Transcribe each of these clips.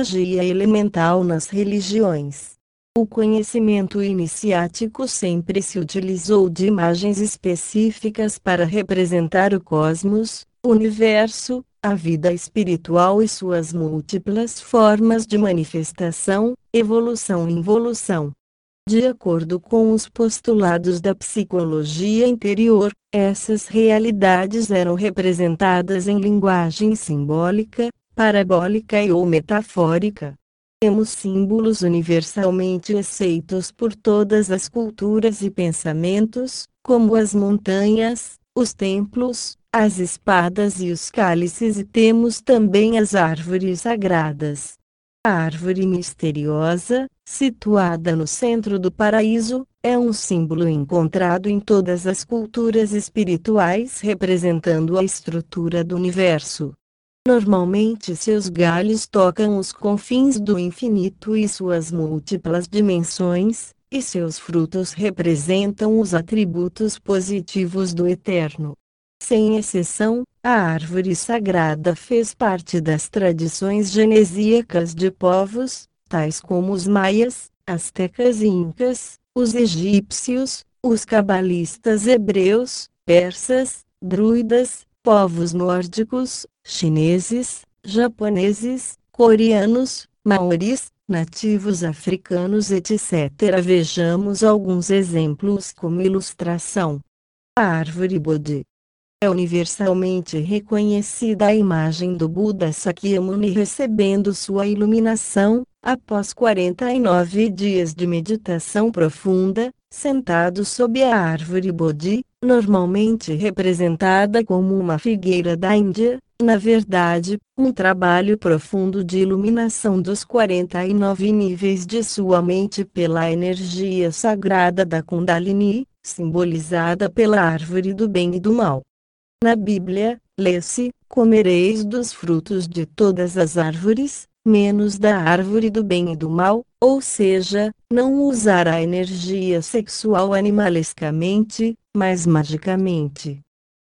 magia elemental nas religiões. O conhecimento iniciático sempre se utilizou de imagens específicas para representar o cosmos, universo, a vida espiritual e suas múltiplas formas de manifestação, evolução e involução. De acordo com os postulados da psicologia interior, essas realidades eram representadas em linguagem simbólica, parabólica e ou metafórica. Temos símbolos universalmente aceitos por todas as culturas e pensamentos, como as montanhas, os templos, as espadas e os cálices, e temos também as árvores sagradas. A árvore misteriosa, situada no centro do paraíso, é um símbolo encontrado em todas as culturas espirituais representando a estrutura do universo. Normalmente seus galhos tocam os confins do infinito e suas múltiplas dimensões, e seus frutos representam os atributos positivos do Eterno. Sem exceção, a árvore sagrada fez parte das tradições genesíacas de povos, tais como os maias, astecas e incas, os egípcios, os cabalistas hebreus, persas, druidas, povos nórdicos, chineses, japoneses, coreanos, maoris, nativos africanos etc. Vejamos alguns exemplos como ilustração. A árvore Bodhi é universalmente reconhecida a imagem do Buda Sakyamuni recebendo sua iluminação, após 49 dias de meditação profunda, sentado sob a árvore Bodhi, normalmente representada como uma figueira da Índia, na verdade, um trabalho profundo de iluminação dos 49 níveis de sua mente pela energia sagrada da Kundalini, simbolizada pela árvore do bem e do mal. Na Bíblia, lê-se: Comereis dos frutos de todas as árvores, menos da árvore do bem e do mal, ou seja, não usar a energia sexual animalescamente, mas magicamente.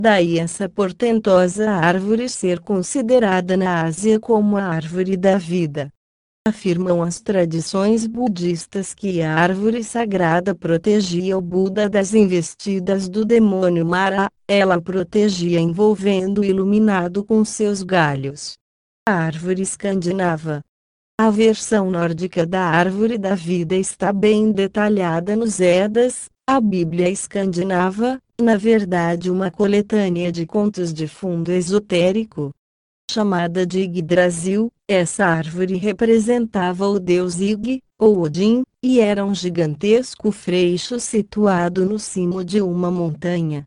Daí essa portentosa árvore ser considerada na Ásia como a árvore da vida. Afirmam as tradições budistas que a árvore sagrada protegia o Buda das investidas do demônio Mara, ela protegia envolvendo o iluminado com seus galhos. A árvore escandinava. A versão nórdica da árvore da vida está bem detalhada nos Edas, a Bíblia escandinava, na verdade uma coletânea de contos de fundo esotérico. Chamada de Yggdrasil, essa árvore representava o deus Ig, ou Odin, e era um gigantesco freixo situado no cimo de uma montanha.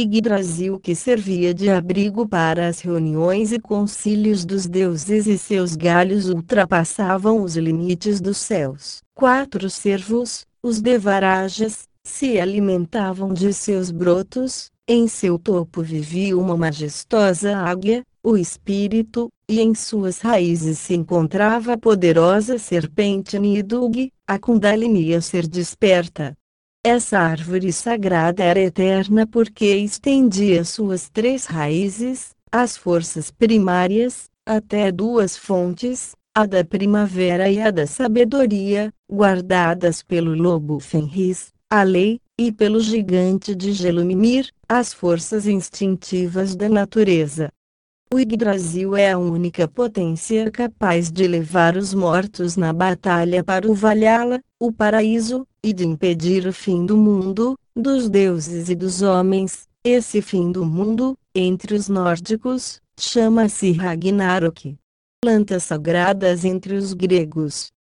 Yggdrasil que servia de abrigo para as reuniões e concílios dos deuses e seus galhos ultrapassavam os limites dos céus. Quatro servos, os Devarajas, se alimentavam de seus brotos, em seu topo vivia uma majestosa águia, o espírito, e em suas raízes se encontrava a poderosa serpente Nidug, a Kundalini a ser desperta. Essa árvore sagrada era eterna porque estendia suas três raízes, as forças primárias, até duas fontes, a da primavera e a da sabedoria, guardadas pelo lobo Fenris, a lei, e pelo gigante de gelo Mimir, as forças instintivas da natureza. O Yggdrasil é a única potência capaz de levar os mortos na batalha para o Valhalla, o paraíso, e de impedir o fim do mundo, dos deuses e dos homens. Esse fim do mundo, entre os nórdicos, chama-se Ragnarok. Plantas sagradas entre os gregos,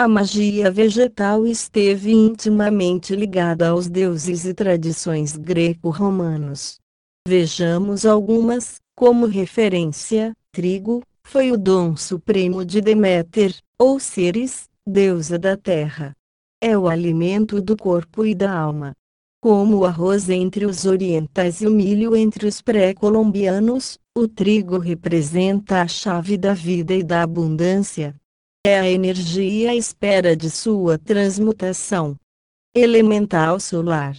a magia vegetal esteve intimamente ligada aos deuses e tradições greco-romanos. Vejamos algumas, como referência: trigo foi o dom supremo de Deméter, ou Ceres, deusa da terra. É o alimento do corpo e da alma. Como o arroz entre os orientais e o milho entre os pré-colombianos, o trigo representa a chave da vida e da abundância é a energia à espera de sua transmutação. Elemental solar.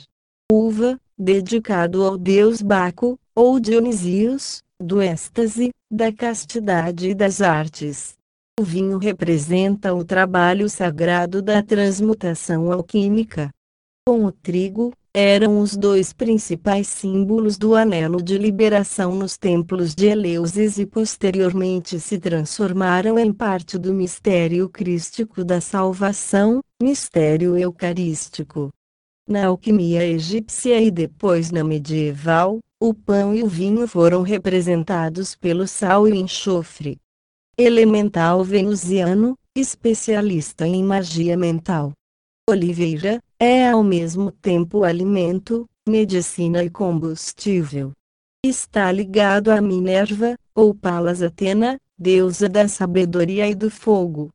Uva, dedicado ao deus Baco, ou Dionisios, do êxtase, da castidade e das artes. O vinho representa o trabalho sagrado da transmutação alquímica. Com o trigo, eram os dois principais símbolos do anelo de liberação nos templos de Eleusis e posteriormente se transformaram em parte do mistério crístico da salvação, mistério eucarístico. Na alquimia egípcia e depois na medieval, o pão e o vinho foram representados pelo sal e enxofre. Elemental venusiano, especialista em magia mental. Oliveira, é ao mesmo tempo alimento, medicina e combustível. Está ligado a Minerva, ou Palas Atena, deusa da sabedoria e do fogo.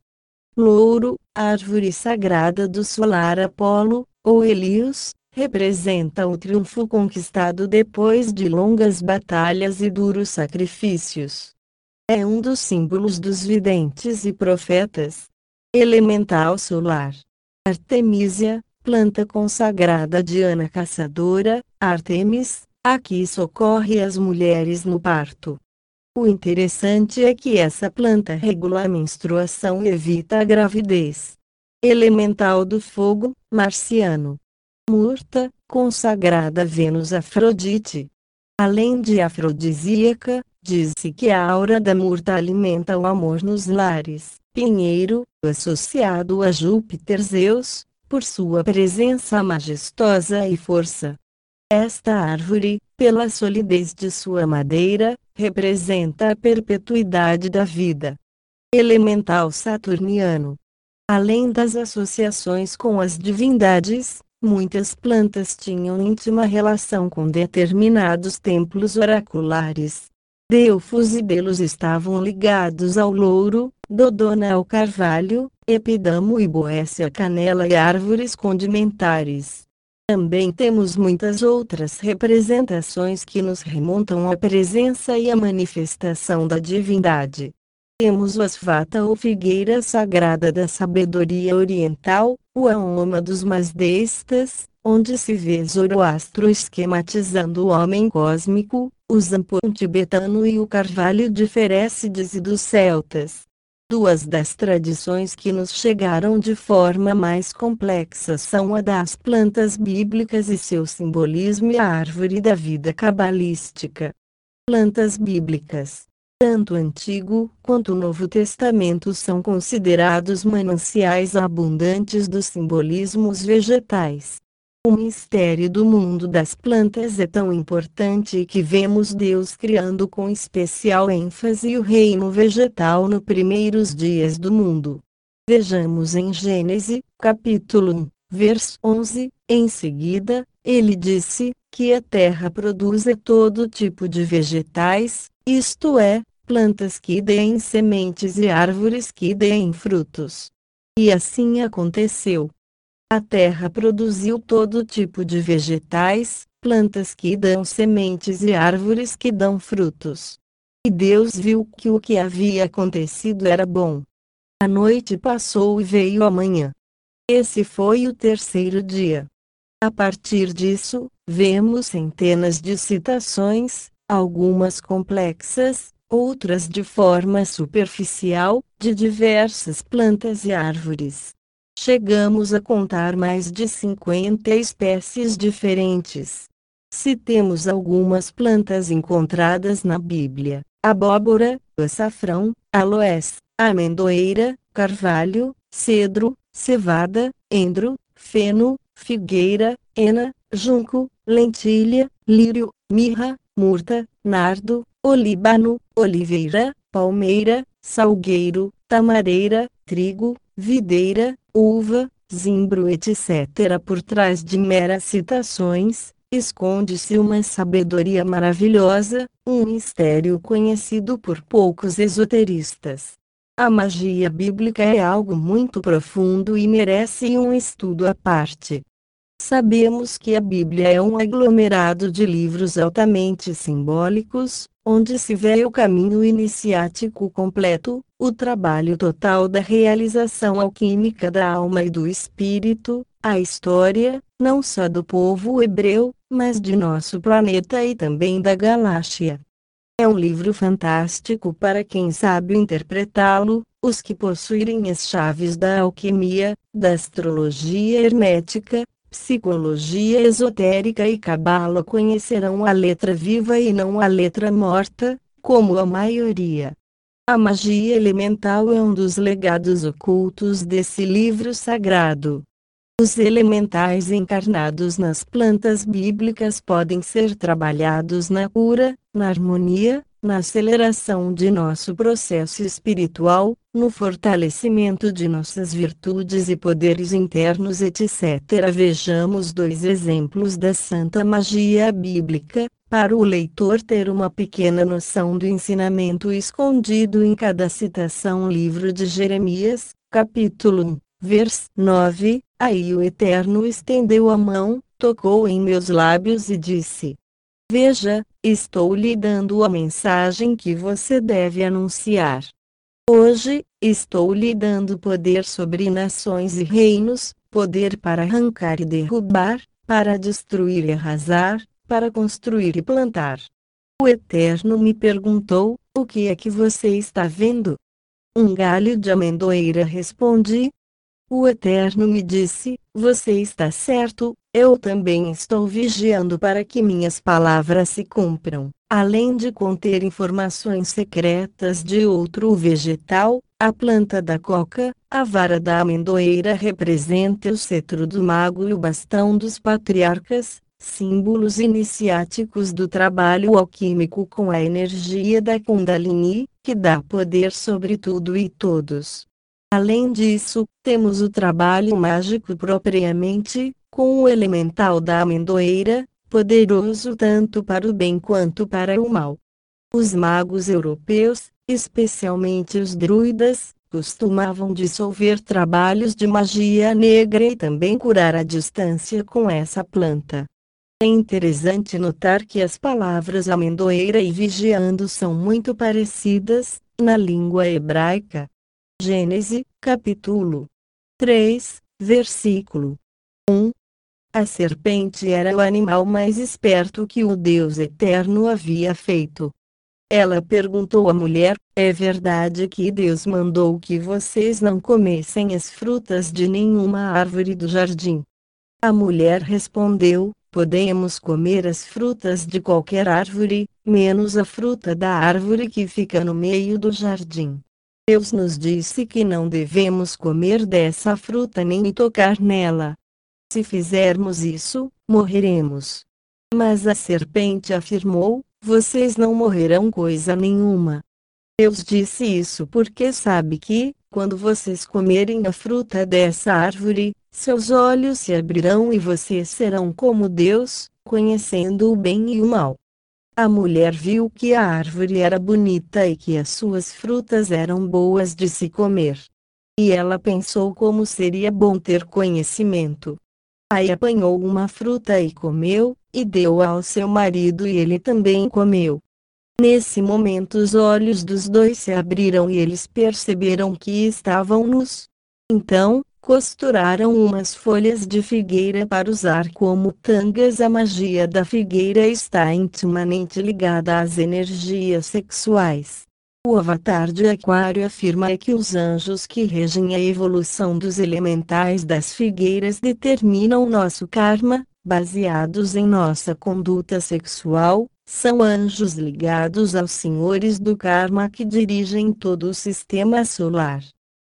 Louro, árvore sagrada do solar Apolo, ou Helios, representa o triunfo conquistado depois de longas batalhas e duros sacrifícios. É um dos símbolos dos videntes e profetas. Elemental solar. Artemisia, planta consagrada Diana Caçadora, Artemis, aqui socorre as mulheres no parto. O interessante é que essa planta regula a menstruação e evita a gravidez. Elemental do fogo, marciano. Murta, consagrada Vênus Afrodite. Além de afrodisíaca, diz-se que a aura da murta alimenta o amor nos lares. Pinheiro, associado a Júpiter Zeus, por sua presença majestosa e força. Esta árvore, pela solidez de sua madeira, representa a perpetuidade da vida. Elemental saturniano. Além das associações com as divindades, muitas plantas tinham íntima relação com determinados templos oraculares. Delfos e Delos estavam ligados ao louro, Dodona ao carvalho, Epidamo e Boécia canela e árvores condimentares. Também temos muitas outras representações que nos remontam à presença e à manifestação da divindade. Temos o Asvata ou figueira sagrada da sabedoria oriental, o Aoma dos Masdestas, onde se vê Zoroastro esquematizando o homem cósmico, o Zampon tibetano e o Carvalho de Ferécides e dos celtas. Duas das tradições que nos chegaram de forma mais complexa são a das plantas bíblicas e seu simbolismo e a árvore da vida cabalística. Plantas bíblicas tanto Antigo quanto o Novo Testamento são considerados mananciais abundantes dos simbolismos vegetais. O mistério do mundo das plantas é tão importante que vemos Deus criando com especial ênfase o reino vegetal nos primeiros dias do mundo. Vejamos em Gênesis, capítulo 1, verso 11, em seguida, ele disse, que a terra produza todo tipo de vegetais, isto é, plantas que deem sementes e árvores que deem frutos. E assim aconteceu. A terra produziu todo tipo de vegetais, plantas que dão sementes e árvores que dão frutos. E Deus viu que o que havia acontecido era bom. A noite passou e veio a manhã. Esse foi o terceiro dia. A partir disso, vemos centenas de citações, algumas complexas, outras de forma superficial, de diversas plantas e árvores. Chegamos a contar mais de 50 espécies diferentes. Citemos algumas plantas encontradas na Bíblia: abóbora, açafrão, aloés, amendoeira, carvalho, cedro, cevada, endro, feno, figueira, ena, junco, lentilha, lírio, mirra, murta, nardo, olíbano, oliveira, palmeira, salgueiro, tamareira, trigo, videira, uva, zimbro etc. Por trás de meras citações, esconde-se uma sabedoria maravilhosa, um mistério conhecido por poucos esoteristas. A magia bíblica é algo muito profundo e merece um estudo à parte. Sabemos que a Bíblia é um aglomerado de livros altamente simbólicos, onde se vê o caminho iniciático completo, o trabalho total da realização alquímica da alma e do espírito, a história, não só do povo hebreu, mas de nosso planeta e também da galáxia. É um livro fantástico para quem sabe interpretá-lo, Os que possuírem as chaves da alquimia, da astrologia hermética, psicologia esotérica e cabala conhecerão a letra viva e não a letra morta, como a maioria. A magia elemental é um dos legados ocultos desse livro sagrado. Os elementais encarnados nas plantas bíblicas podem ser trabalhados na cura, na harmonia, na aceleração de nosso processo espiritual, no fortalecimento de nossas virtudes e poderes internos, etc. Vejamos dois exemplos da santa magia bíblica, para o leitor ter uma pequena noção do ensinamento escondido em cada citação. Livro de Jeremias, capítulo 1, vers 9. Aí o Eterno estendeu a mão, tocou em meus lábios e disse: Veja, estou lhe dando a mensagem que você deve anunciar. Hoje, estou lhe dando poder sobre nações e reinos, poder para arrancar e derrubar, para destruir e arrasar, para construir e plantar. O Eterno me perguntou: O que é que você está vendo? Um galho de amendoeira respondi. O Eterno me disse: Você está certo, eu também estou vigiando para que minhas palavras se cumpram. Além de conter informações secretas de outro vegetal, a planta da coca, a vara da amendoeira representa o cetro do mago e o bastão dos patriarcas, símbolos iniciáticos do trabalho alquímico com a energia da Kundalini, que dá poder sobre tudo e todos. Além disso, temos o trabalho mágico propriamente, com o elemental da amendoeira, poderoso tanto para o bem quanto para o mal. Os magos europeus, especialmente os druidas, costumavam dissolver trabalhos de magia negra e também curar a distância com essa planta. É interessante notar que as palavras amendoeira e vigiando são muito parecidas, na língua hebraica. Gênesis, capítulo 3, versículo 1, a serpente era o animal mais esperto que o Deus Eterno havia feito. Ela perguntou à mulher: É verdade que Deus mandou que vocês não comessem as frutas de nenhuma árvore do jardim? A mulher respondeu: Podemos comer as frutas de qualquer árvore, menos a fruta da árvore que fica no meio do jardim. Deus nos disse que não devemos comer dessa fruta nem tocar nela. Se fizermos isso, morreremos. Mas a serpente afirmou: Vocês não morrerão coisa nenhuma. Deus disse isso porque sabe que, quando vocês comerem a fruta dessa árvore, seus olhos se abrirão e vocês serão como Deus, conhecendo o bem e o mal. A mulher viu que a árvore era bonita e que as suas frutas eram boas de se comer. E ela pensou como seria bom ter conhecimento. Aí apanhou uma fruta e comeu, e deu ao seu marido e ele também comeu. Nesse momento os olhos dos dois se abriram e eles perceberam que estavam nus. Então, costuraram umas folhas de figueira para usar como tangas. A magia da figueira está intimamente ligada às energias sexuais. O Avatar de Aquário afirma que os anjos que regem a evolução dos elementais das figueiras determinam nosso karma, baseados em nossa conduta sexual, são anjos ligados aos senhores do karma que dirigem todo o sistema solar.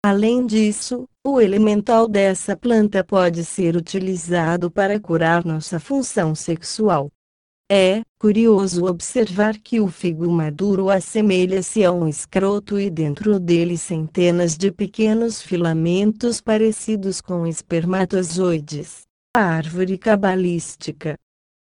Além disso, o elemental dessa planta pode ser utilizado para curar nossa função sexual. É curioso observar que o figo maduro assemelha-se a um escroto e dentro dele centenas de pequenos filamentos parecidos com espermatozoides. A árvore cabalística.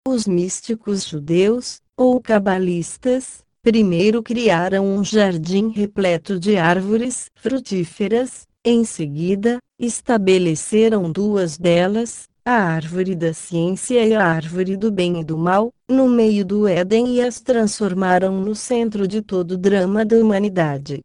Os místicos judeus, ou cabalistas, primeiro criaram um jardim repleto de árvores frutíferas, em seguida, estabeleceram duas delas, a árvore da ciência e a árvore do bem e do mal, no meio do Éden e as transformaram no centro de todo o drama da humanidade.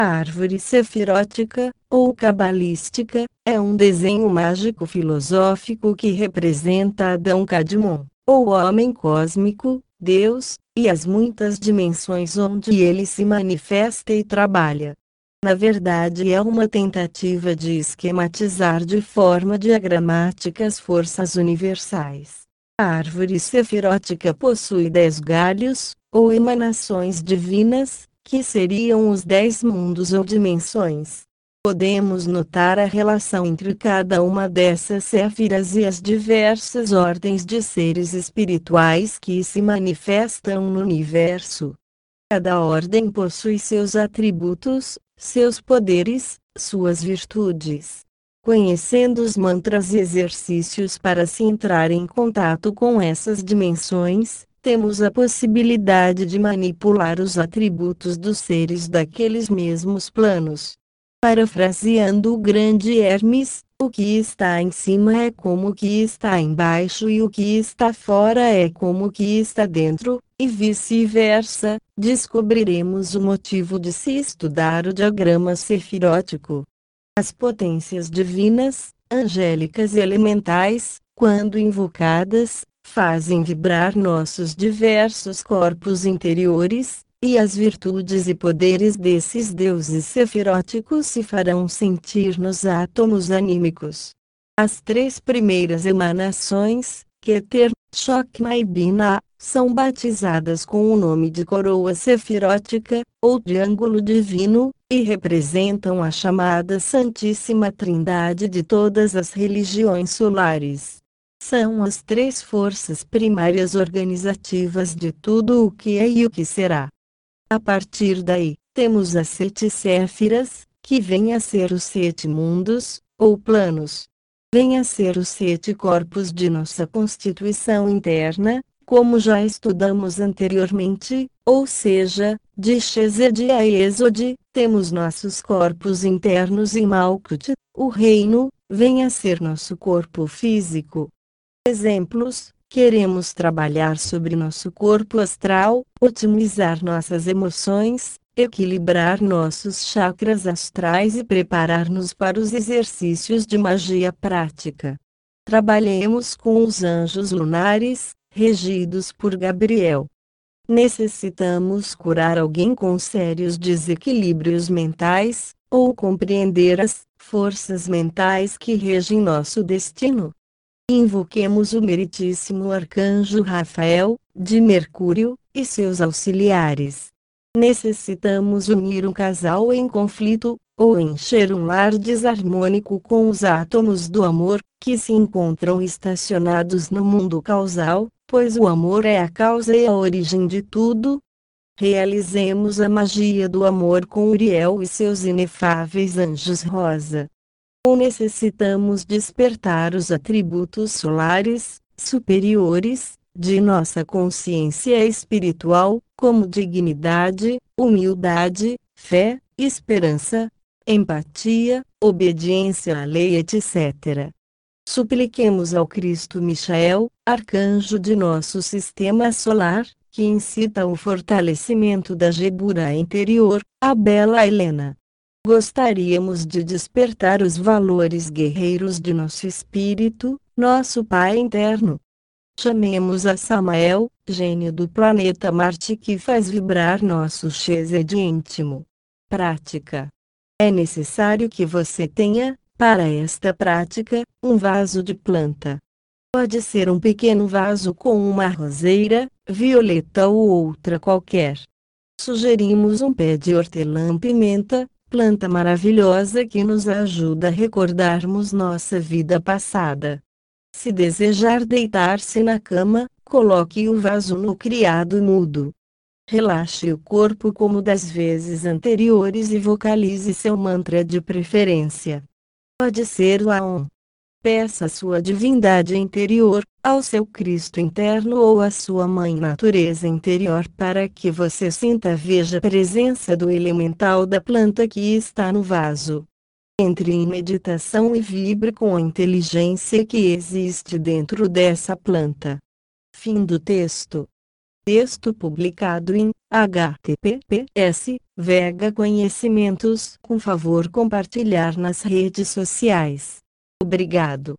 A árvore sefirótica, ou cabalística, é um desenho mágico filosófico que representa Adão Cadmon, ou homem cósmico, Deus, e as muitas dimensões onde ele se manifesta e trabalha. Na verdade, é uma tentativa de esquematizar de forma diagramática as forças universais. A árvore sefirótica possui dez galhos, ou emanações divinas, que seriam os dez mundos ou dimensões. Podemos notar a relação entre cada uma dessas séfiras e as diversas ordens de seres espirituais que se manifestam no universo. Cada ordem possui seus atributos, seus poderes, suas virtudes conhecendo os mantras e exercícios para se entrar em contato com essas dimensões, temos a possibilidade de manipular os atributos dos seres daqueles mesmos planos. Parafraseando o grande Hermes, o que está em cima é como o que está embaixo e o que está fora é como o que está dentro, e vice-versa, descobriremos o motivo de se estudar o diagrama sefirótico. As potências divinas, angélicas e elementais, quando invocadas, fazem vibrar nossos diversos corpos interiores, e as virtudes e poderes desses deuses sefiróticos se farão sentir nos átomos anímicos. As três primeiras emanações, Keter, Shokma e Bina, são batizadas com o nome de coroa sefirótica, ou triângulo divino, e representam a chamada Santíssima Trindade de todas as religiões solares. São as três forças primárias organizativas de tudo o que é e o que será. A partir daí, temos as sete séfiras, que vêm a ser os sete mundos, ou planos. Vêm a ser os sete corpos de nossa constituição interna, como já estudamos anteriormente, ou seja, de Shezed a Exode, temos nossos corpos internos em Malkut, o reino, vem a ser nosso corpo físico. Exemplos: queremos trabalhar sobre nosso corpo astral, otimizar nossas emoções, equilibrar nossos chakras astrais e preparar-nos para os exercícios de magia prática. Trabalhemos com os anjos lunares, regidos por Gabriel. Necessitamos curar alguém com sérios desequilíbrios mentais, ou compreender as forças mentais que regem nosso destino. Invoquemos o meritíssimo arcanjo Rafael, de Mercúrio, e seus auxiliares. Necessitamos unir um casal em conflito, ou encher um lar desarmônico com os átomos do amor, que se encontram estacionados no mundo causal, pois o amor é a causa e a origem de tudo. Realizemos a magia do amor com Uriel e seus inefáveis anjos rosa. Necessitamos despertar os atributos solares, superiores, de nossa consciência espiritual, como dignidade, humildade, fé, esperança, empatia, obediência à lei, etc. Supliquemos ao Cristo Michael, arcanjo de nosso sistema solar, que incita o fortalecimento da Gebura interior, a bela Helena. Gostaríamos de despertar os valores guerreiros de nosso espírito, nosso Pai interno. Chamemos a Samael, gênio do planeta Marte que faz vibrar nosso Chesed íntimo. Prática. É necessário que você tenha, para esta prática, um vaso de planta. Pode ser um pequeno vaso com uma roseira, violeta ou outra qualquer. Sugerimos um pé de hortelã-pimenta, planta maravilhosa que nos ajuda a recordarmos nossa vida passada. Se desejar deitar-se na cama, coloque o vaso no criado mudo. Relaxe o corpo como das vezes anteriores e vocalize seu mantra de preferência. Pode ser o Aon. Peça sua divindade interior, ao seu Cristo interno ou à sua mãe natureza interior para que você sinta veja a presença do elemental da planta que está no vaso. Entre em meditação e vibre com a inteligência que existe dentro dessa planta. Fim do texto. Texto publicado em https Vega Conhecimentos. Com favor compartilhar nas redes sociais. Obrigado.